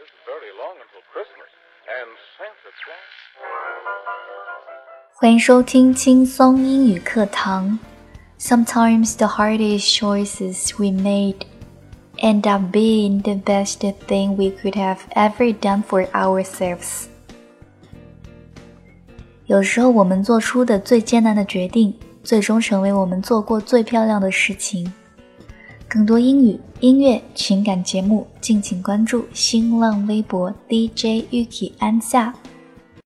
isn't very long until Christmas, and Santa Claus. 欢迎收听轻松英语课堂。Sometimes the hardest choices we made end up being the best thing we could have ever done for ourselves. 有时候我们做出的最艰难的决定，最终成为我们做过最漂亮的事情。 更多英语、音乐、情感节目，敬请关注新浪微博 DJ Yuki 安夏。